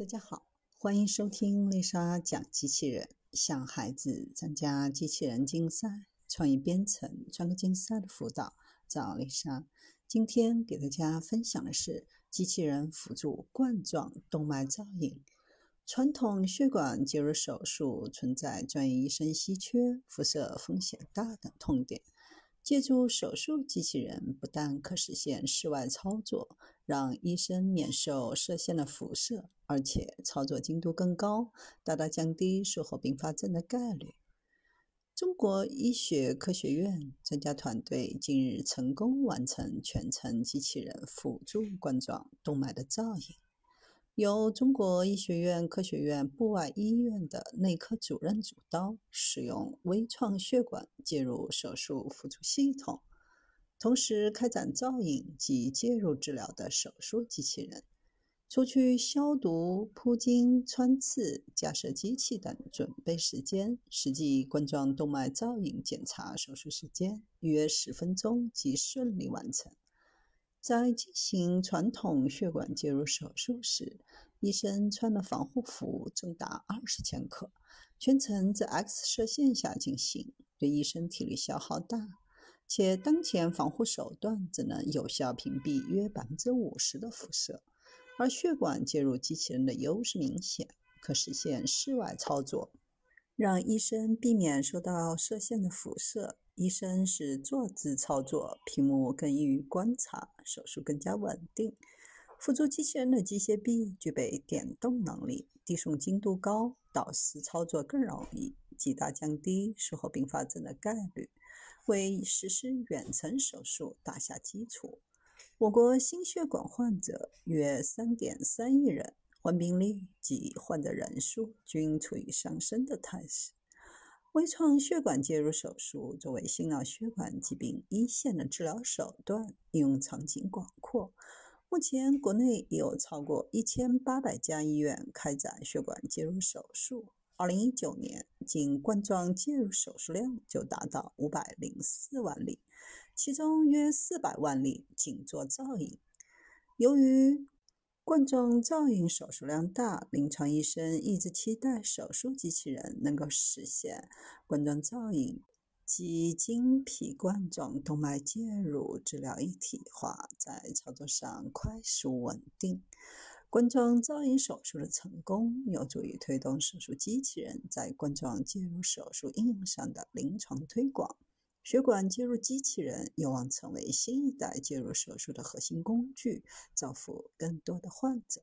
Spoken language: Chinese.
大家好，欢迎收听丽莎讲机器人。向孩子参加机器人竞赛、创意编程、创客竞赛的辅导，找丽莎。今天给大家分享的是机器人辅助冠状动脉造影。传统血管介入手术存在专业医生稀缺、辐射风险大等痛点。借助手术机器人，不但可实现室外操作，让医生免受射线的辐射，而且操作精度更高，大大降低术后并发症的概率。中国医学科学院专家团队近日成功完成全程机器人辅助冠状动脉的造影。由中国医学院科学院阜外医院的内科主任主刀，使用微创血管介入手术辅助系统，同时开展造影及介入治疗的手术机器人。除去消毒、铺巾、穿刺、架设机器等准备时间，实际冠状动脉造影检查手术时间约十分钟即顺利完成。在进行传统血管介入手术时，医生穿的防护服重达二十千克，全程在 X 射线下进行，对医生体力消耗大，且当前防护手段只能有效屏蔽约百分之五十的辐射，而血管介入机器人的优势明显，可实现室外操作，让医生避免受到射线的辐射。医生是坐姿操作，屏幕更易于观察，手术更加稳定。辅助机器人的机械臂具备点动能力，递送精度高，导丝操作更容易，极大降低术后并发症的概率，为实施远程手术打下基础。我国心血管患者约三点三亿人，患病率及患者人数均处于上升的态势。微创血管介入手术作为心脑血管疾病一线的治疗手段，应用场景广阔。目前，国内已有超过一千八百家医院开展血管介入手术。二零一九年，仅冠状介入手术量就达到五百零四万例，其中约四百万例仅做造影。由于冠状造影手术量大，临床医生一直期待手术机器人能够实现冠状造影及经皮冠状动脉介入治疗一体化，在操作上快速稳定。冠状造影手术的成功，有助于推动手术机器人在冠状介入手术应用上的临床推广。血管介入机器人有望成为新一代介入手术的核心工具，造福更多的患者。